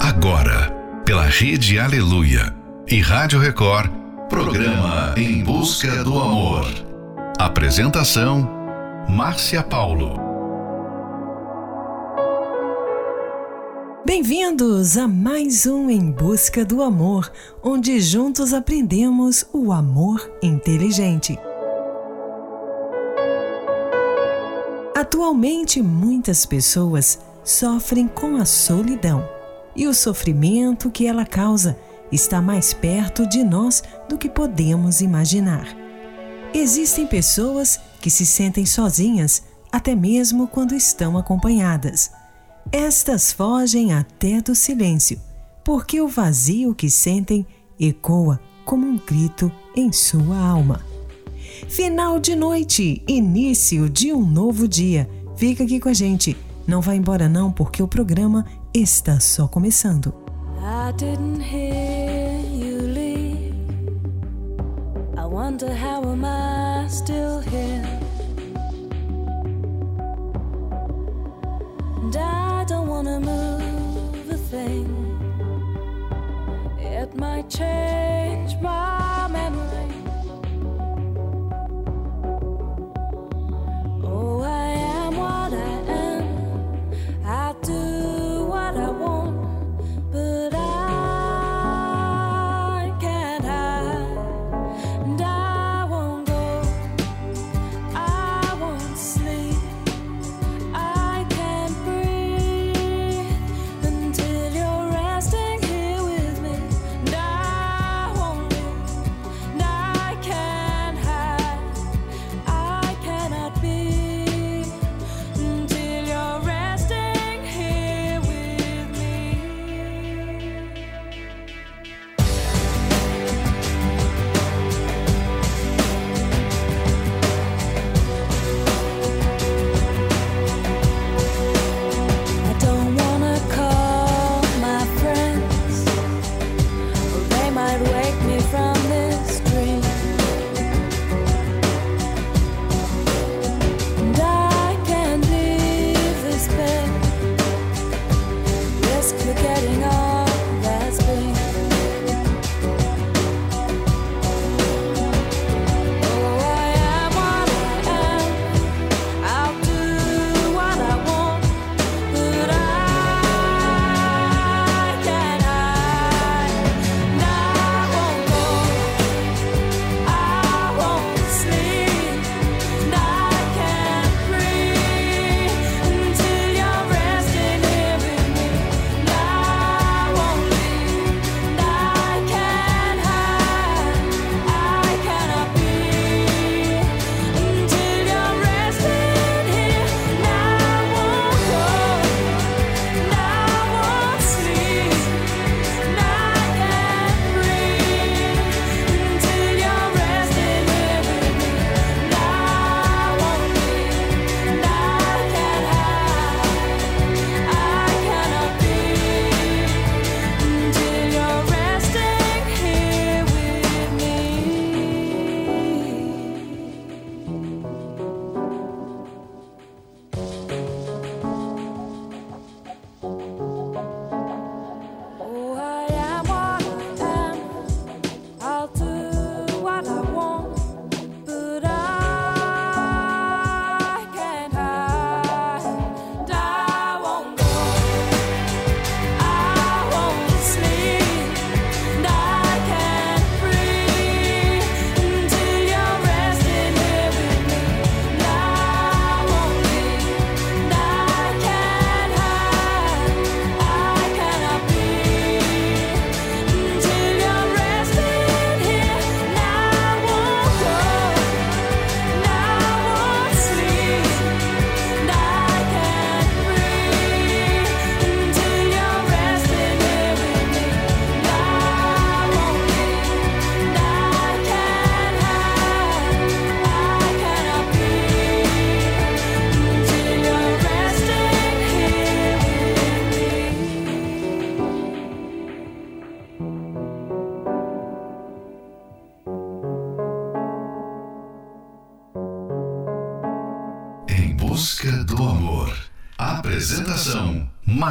Agora, pela Rede Aleluia e Rádio Record, programa Em Busca do Amor. Apresentação: Márcia Paulo. Bem-vindos a mais um Em Busca do Amor, onde juntos aprendemos o amor inteligente. Atualmente, muitas pessoas sofrem com a solidão e o sofrimento que ela causa está mais perto de nós do que podemos imaginar. Existem pessoas que se sentem sozinhas, até mesmo quando estão acompanhadas. Estas fogem até do silêncio, porque o vazio que sentem ecoa como um grito em sua alma. Final de noite, início de um novo dia. Fica aqui com a gente. Não vá embora não, porque o programa está só começando. I didn't hear you leave. I wonder how am I still here? And I don't wanna move a thing. It might change my memory.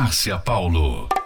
Márcia Paulo.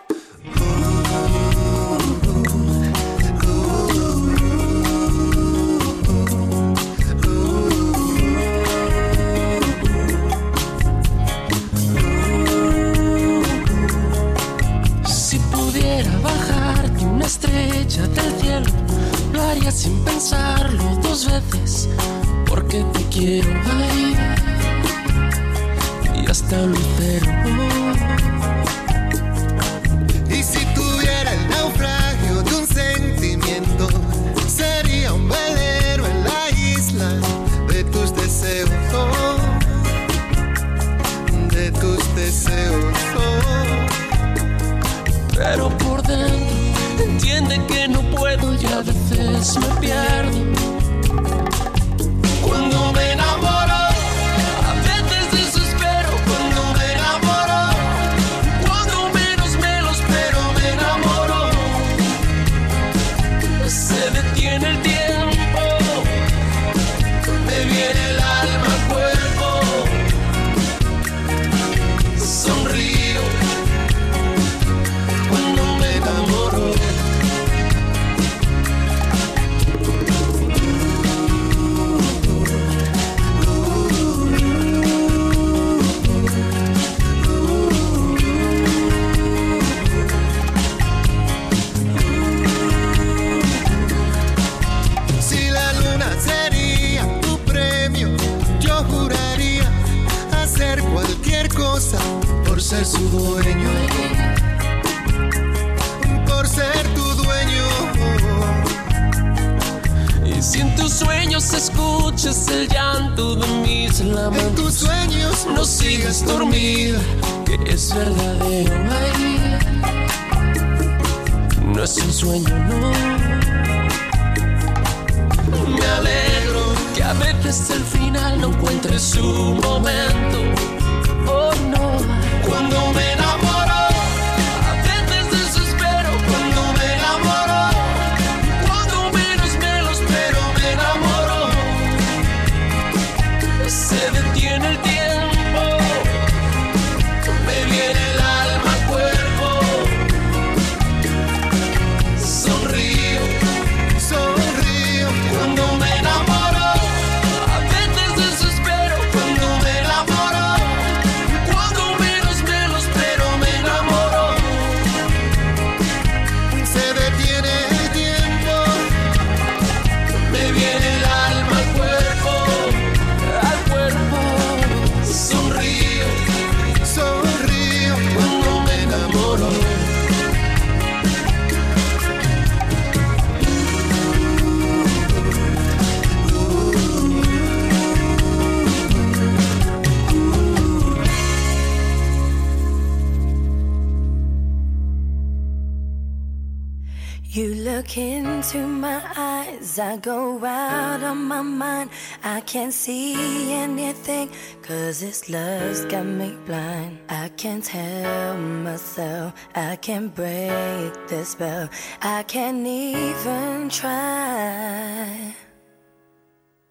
As I go out of my mind, I can't see anything. Cause this love's got me blind. I can't tell myself. I can't break the spell. I can't even try.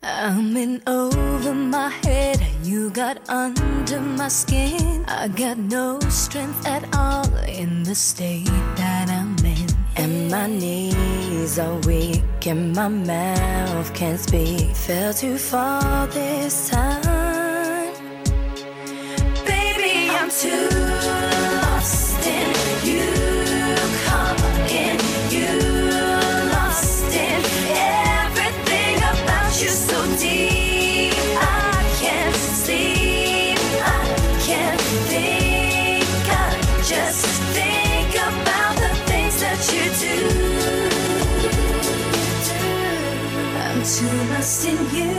I'm in over my head. You got under my skin. I got no strength at all in the state that. And my knees are weak, and my mouth can't speak. Fell too far this time. Baby, I'm too. I'm too lost in you.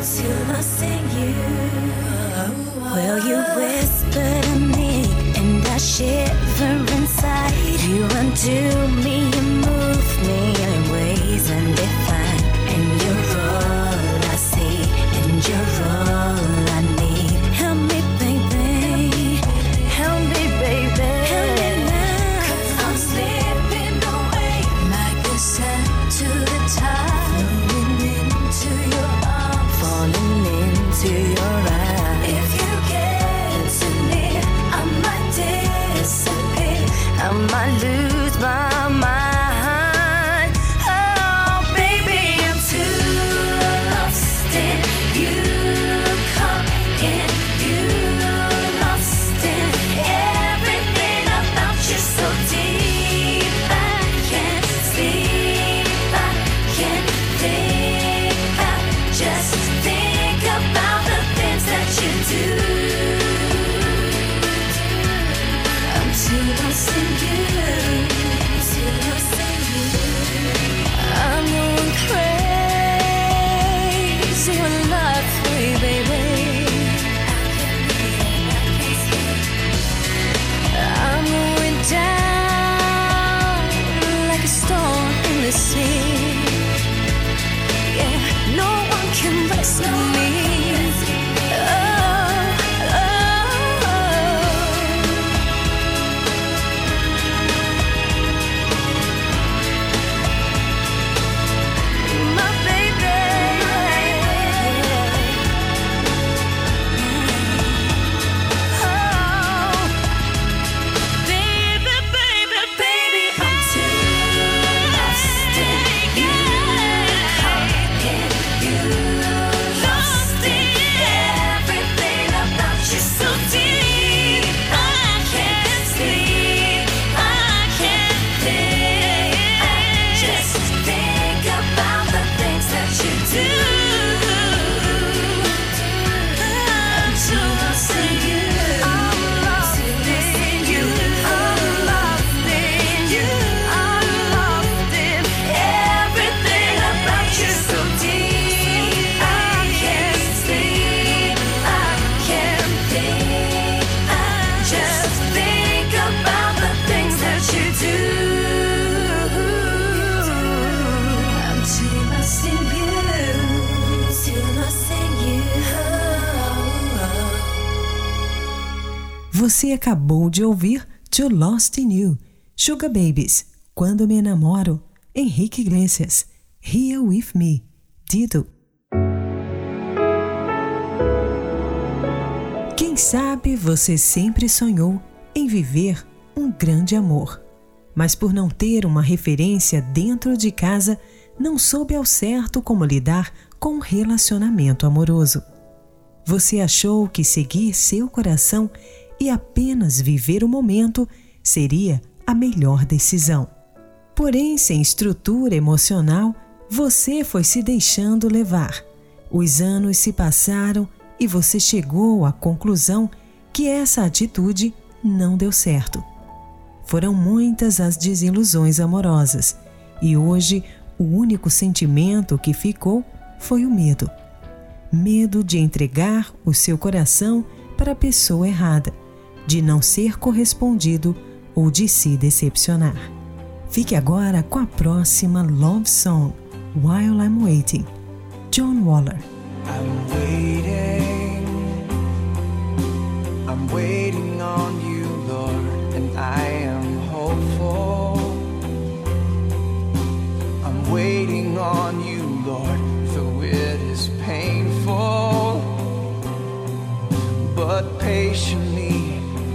Too lost in you. Will you whisper to me and I shiver inside? You undo me. De ouvir To Lost in You, Sugar Babies, Quando Me Enamoro, Henrique Iglesias, Here With Me, Dido. Quem sabe você sempre sonhou em viver um grande amor, mas por não ter uma referência dentro de casa, não soube ao certo como lidar com um relacionamento amoroso. Você achou que seguir seu coração e apenas viver o momento seria a melhor decisão. Porém, sem estrutura emocional, você foi se deixando levar. Os anos se passaram e você chegou à conclusão que essa atitude não deu certo. Foram muitas as desilusões amorosas e hoje o único sentimento que ficou foi o medo. Medo de entregar o seu coração para a pessoa errada de não ser correspondido ou de se decepcionar. Fique agora com a próxima Love Song, While I'm Waiting, John Waller. I'm waiting, I'm waiting on you, Lord, and I am hopeful. I'm waiting on you, Lord, though it is painful, but patiently.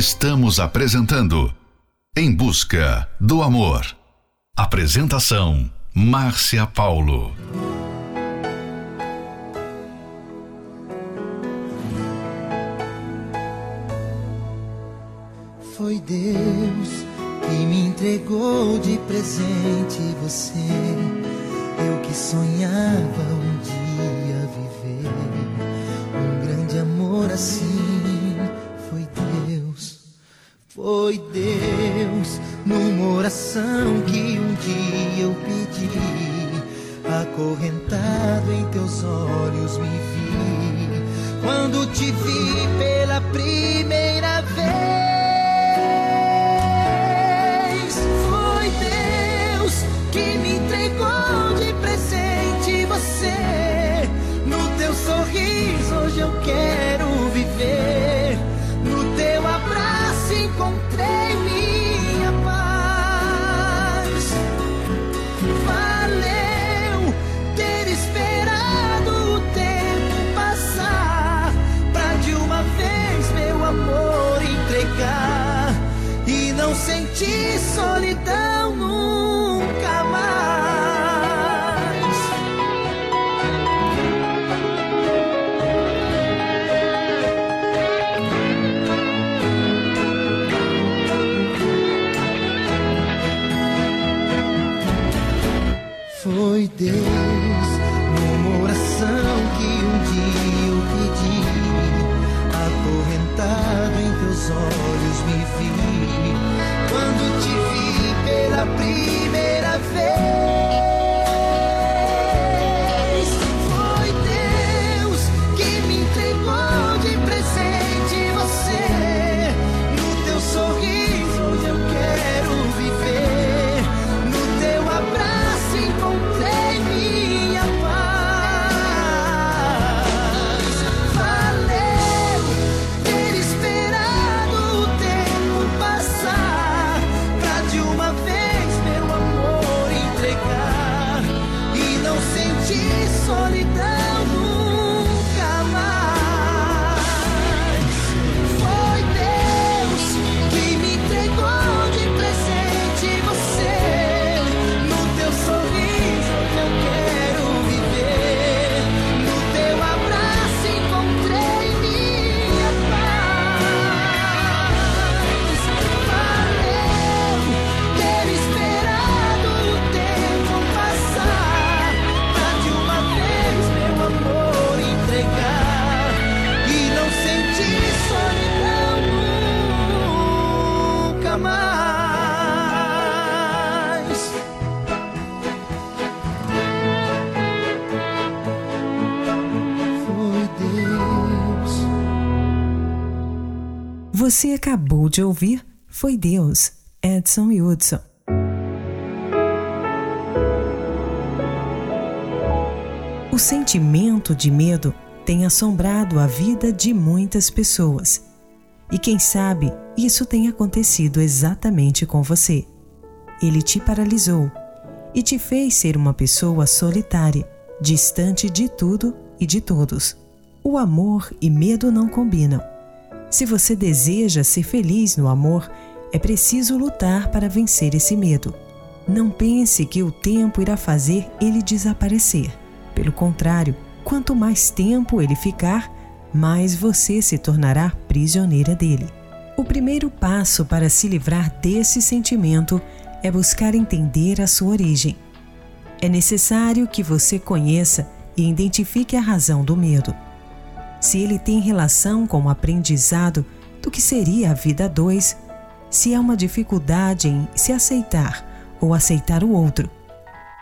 Estamos apresentando Em Busca do Amor. Apresentação: Márcia Paulo. Foi Deus que me entregou de presente você. Eu que sonhava Quando te vi pela primeira vez. Foi Deus que me entregou de presente você. No teu sorriso hoje eu quero viver. Acabou de ouvir Foi Deus, Edson Hudson. O sentimento de medo tem assombrado a vida de muitas pessoas. E quem sabe isso tenha acontecido exatamente com você. Ele te paralisou e te fez ser uma pessoa solitária, distante de tudo e de todos. O amor e medo não combinam. Se você deseja ser feliz no amor, é preciso lutar para vencer esse medo. Não pense que o tempo irá fazer ele desaparecer. Pelo contrário, quanto mais tempo ele ficar, mais você se tornará prisioneira dele. O primeiro passo para se livrar desse sentimento é buscar entender a sua origem. É necessário que você conheça e identifique a razão do medo. Se ele tem relação com o aprendizado do que seria a vida a dois, se há uma dificuldade em se aceitar ou aceitar o outro,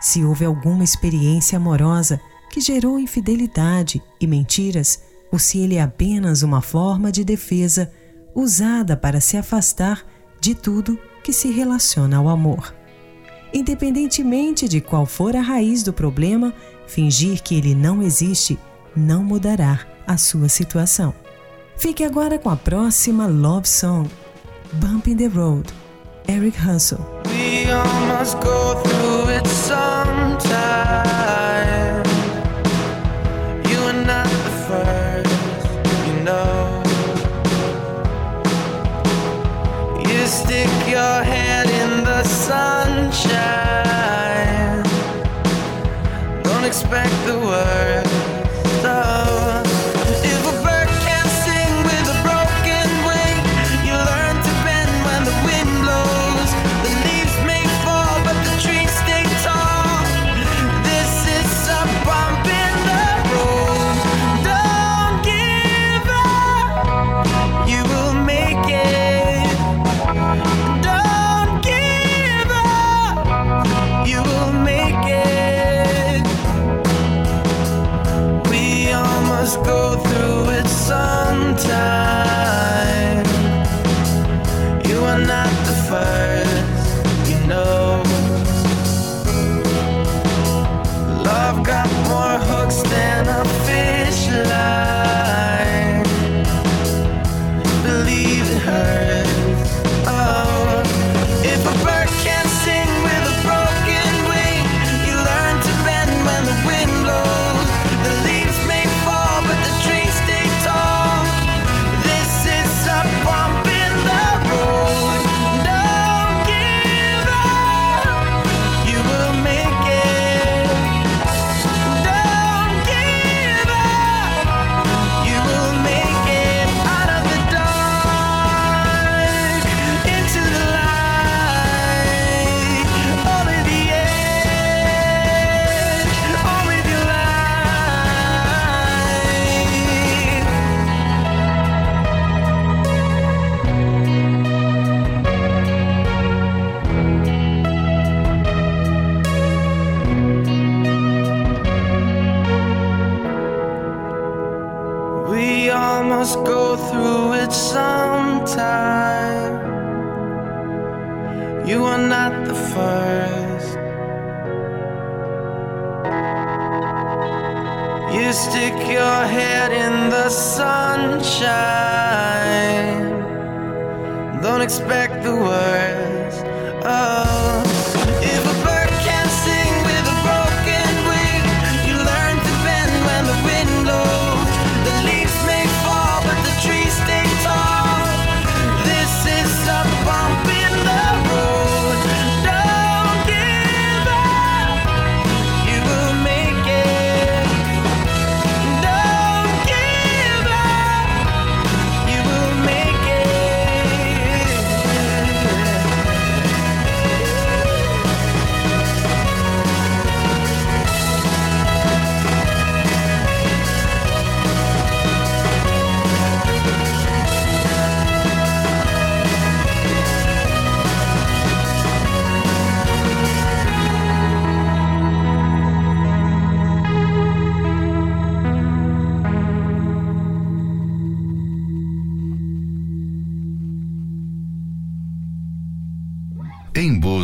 se houve alguma experiência amorosa que gerou infidelidade e mentiras, ou se ele é apenas uma forma de defesa usada para se afastar de tudo que se relaciona ao amor. Independentemente de qual for a raiz do problema, fingir que ele não existe não mudará a sua situação. Fique agora com a próxima Love Song, Bump in the Road, Eric Russell. stick your head in the sunshine. Don't expect the worst. we all must go through it sometime. You are not the first. You stick your head in the sunshine. Don't expect the worst.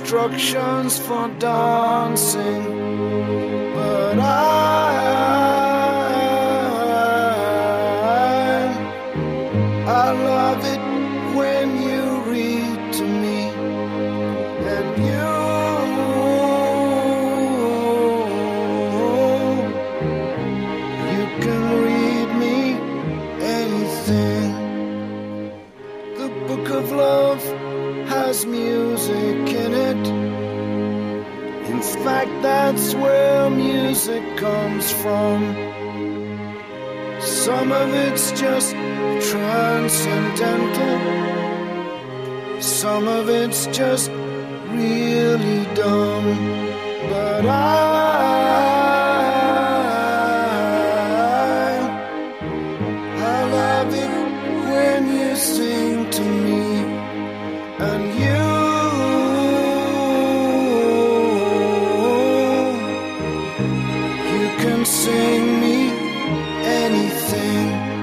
instructions for dancing. from. Some of it's just transcendental, some of it's just really dumb. But I sing me anything.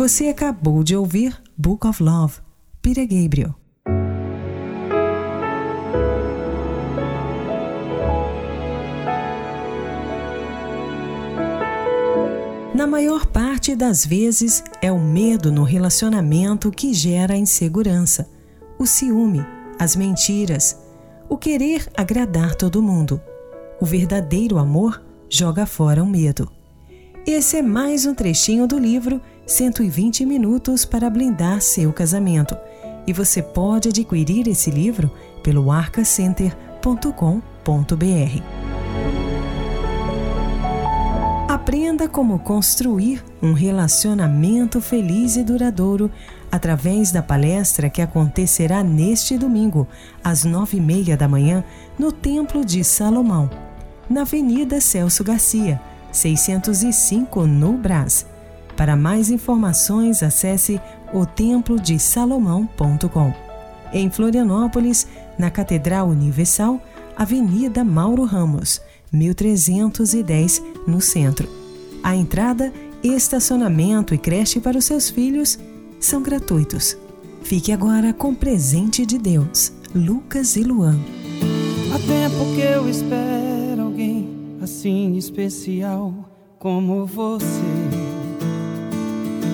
Você acabou de ouvir Book of Love, Peter Gabriel. Na maior parte das vezes, é o medo no relacionamento que gera a insegurança, o ciúme, as mentiras, o querer agradar todo mundo. O verdadeiro amor joga fora o medo. Esse é mais um trechinho do livro 120 Minutos para Blindar Seu Casamento. E você pode adquirir esse livro pelo arcacenter.com.br. Aprenda como construir um relacionamento feliz e duradouro através da palestra que acontecerá neste domingo, às nove e meia da manhã, no Templo de Salomão, na Avenida Celso Garcia, 605 no Brás. Para mais informações, acesse otemplodesalomão.com. Em Florianópolis, na Catedral Universal, Avenida Mauro Ramos, 1310, no centro. A entrada, estacionamento e creche para os seus filhos são gratuitos. Fique agora com presente de Deus, Lucas e Luan. Há tempo que eu espero assim especial como você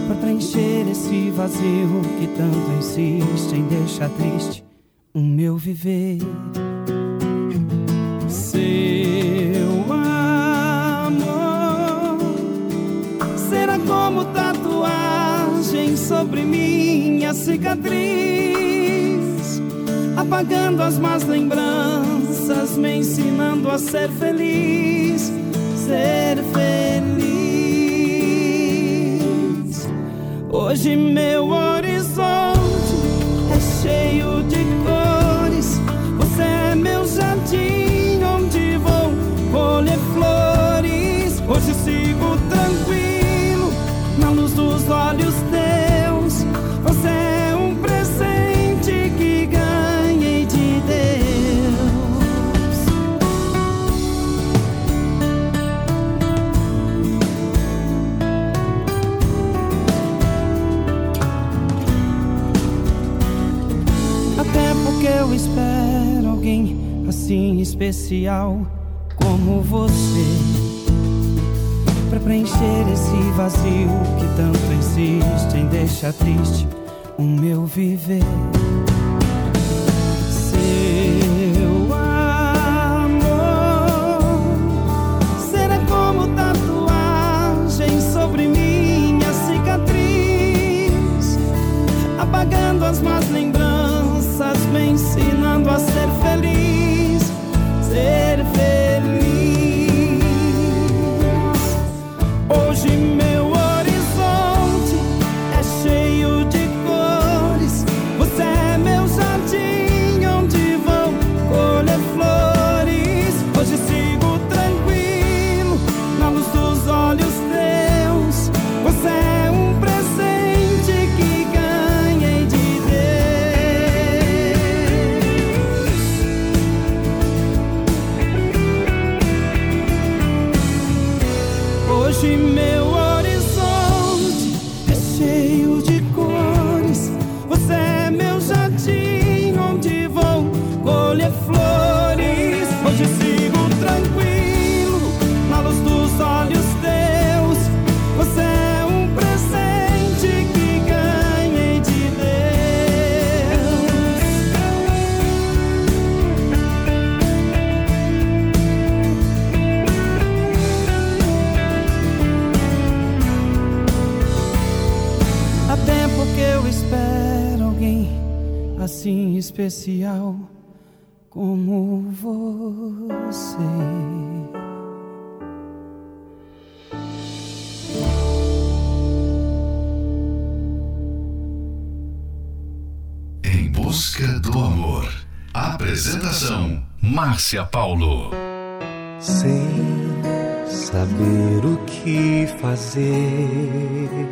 Pra preencher esse vazio que tanto insiste em deixar triste o meu viver. Seu amor será como tatuagem sobre minha cicatriz, apagando as más lembranças, me ensinando a ser feliz, ser feliz. Hoje meu horizonte é cheio de especial como você Pra preencher esse vazio que tanto insiste em deixar triste o meu viver do amor. Apresentação: Márcia Paulo. Sem saber o que fazer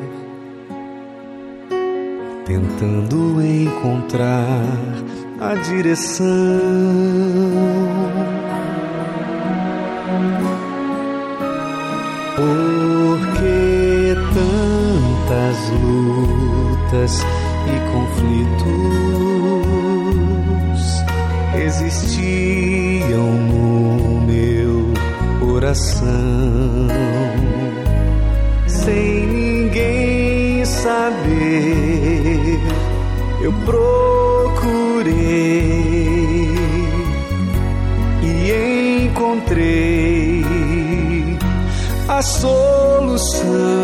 tentando encontrar a direção. Porque tantas lutas e conflitos existiam no meu coração sem ninguém saber. Eu procurei e encontrei a solução.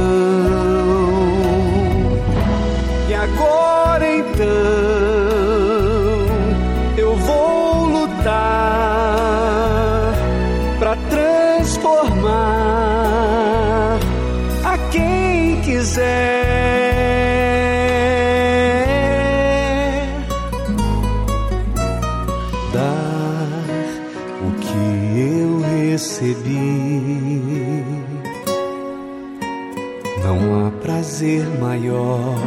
Quiser. Dar o que eu recebi. Não há prazer maior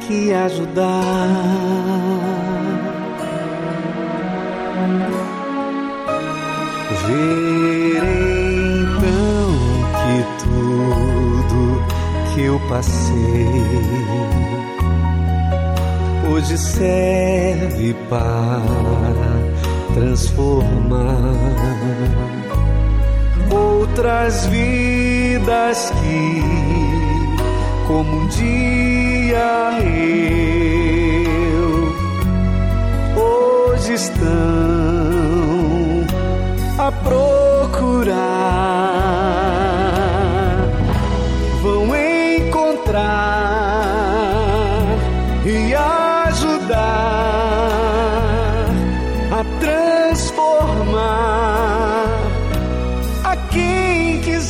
que ajudar. Ver que eu passei. Hoje serve para transformar outras vidas que, como um dia eu, hoje estão a procurar,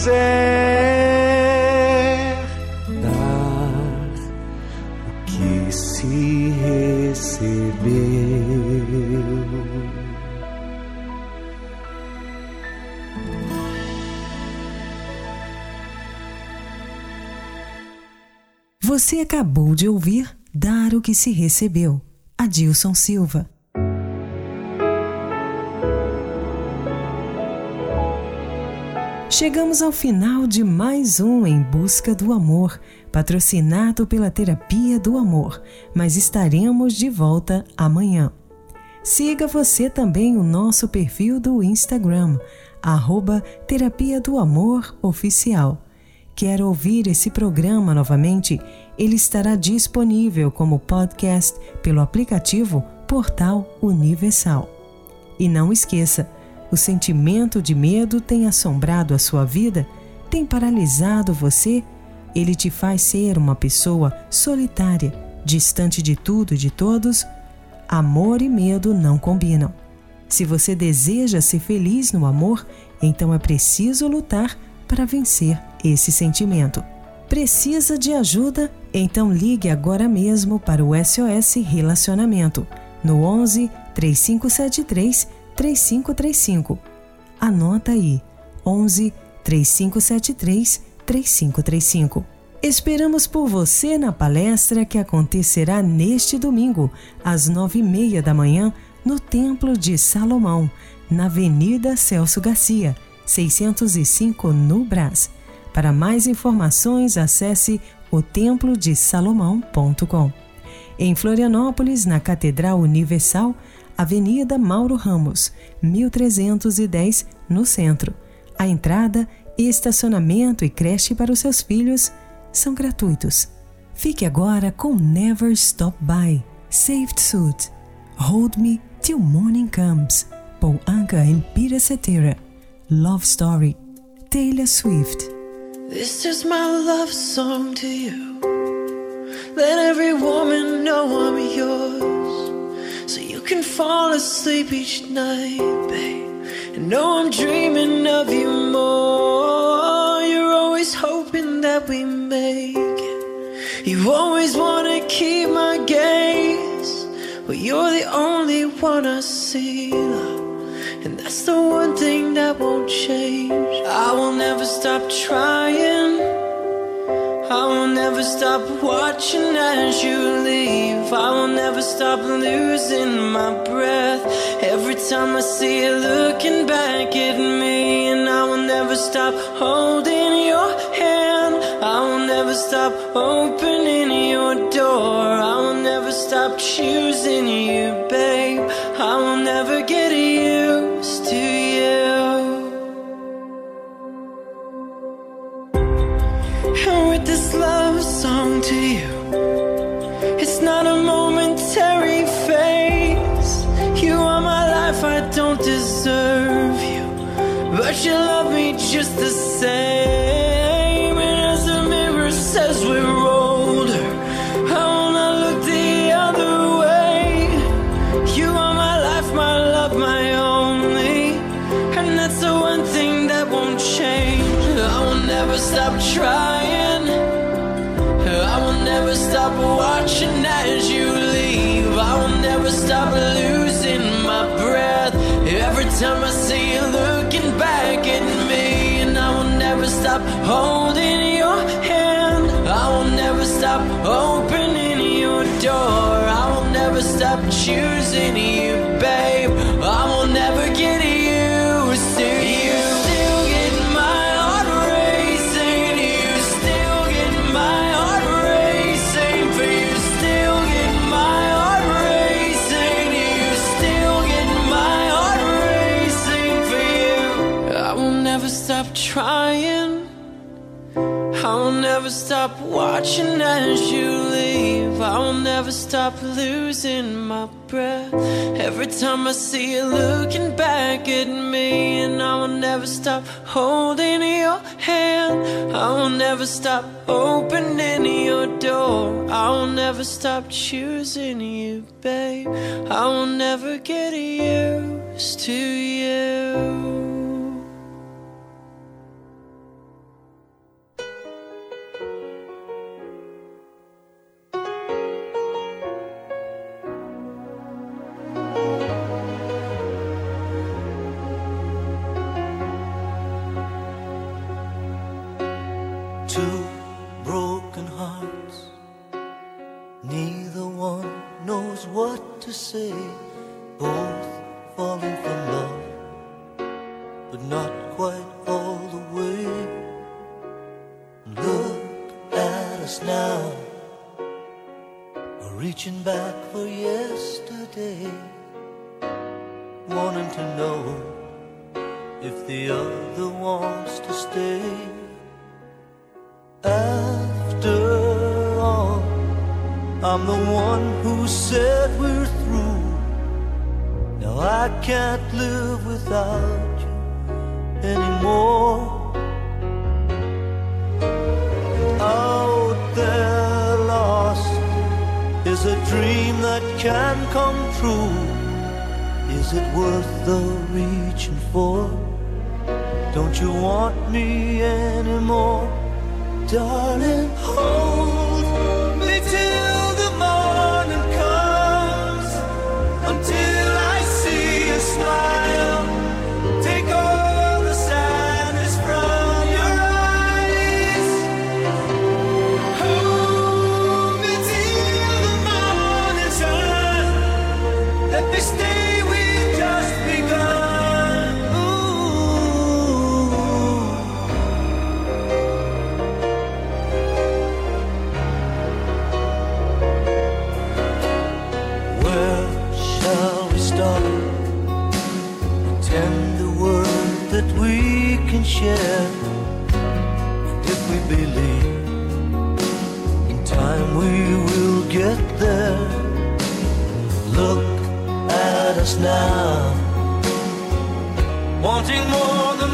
quiser dar o que se recebeu. Você acabou de ouvir Dar o que se recebeu. Adilson Silva. Chegamos ao final de mais um Em Busca do Amor, patrocinado pela Terapia do Amor, mas estaremos de volta amanhã. Siga você também o nosso perfil do Instagram, arroba Terapia do Amor Oficial. Quer ouvir esse programa novamente? Ele estará disponível como podcast pelo aplicativo Portal Universal. E não esqueça, o sentimento de medo tem assombrado a sua vida? Tem paralisado você? Ele te faz ser uma pessoa solitária, distante de tudo e de todos? Amor e medo não combinam. Se você deseja ser feliz no amor, então é preciso lutar para vencer esse sentimento. Precisa de ajuda? Então ligue agora mesmo para o SOS Relacionamento no 11 3573 3535. Anota aí: 11 3573 3535. Esperamos por você na palestra que acontecerá neste domingo, às nove e meia da manhã, no Templo de Salomão, na Avenida Celso Garcia, 605 no Brás. Para mais informações, acesse otemplodesalomão.com. Em Florianópolis, na Catedral Universal, Avenida Mauro Ramos, 1310, no centro. A entrada, estacionamento e creche para os seus filhos são gratuitos. Fique agora com Never Stop By, Saved Suit, Hold Me Till Morning Comes, Paul Anka and Peter Cetera, Love Story, Taylor Swift. This is my love song to you. Let every woman know I'm yours. So you can fall asleep each night, babe. And know I'm dreaming of you more. You're always hoping that we make it. You always wanna keep my gaze. But you're the only one I see. And that's the one thing that won't change. I will never stop trying. Never stop watching as you leave. I will never stop losing my breath. Every time I see you looking back at me, and I will never stop holding your hand. I will never stop opening your door. I will never stop choosing you, babe. I will never get used you love me just the same. And as the mirror says we're older, I will not look the other way. You are my life, my love, my only, and that's the one thing that won't change. I will never stop trying. I will never stop watching as you stop holding your hand. I will never stop opening your door. I will never stop choosing you, stop watching as you leave. I will never stop losing my breath. Every time I see you looking back at me, and I will never stop holding your hand. I will never stop opening your door. I will never stop choosing you, babe. I will never get used to you. To say. share. And if we believe, in time we will get there. Look at us now, wanting more than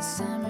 summer.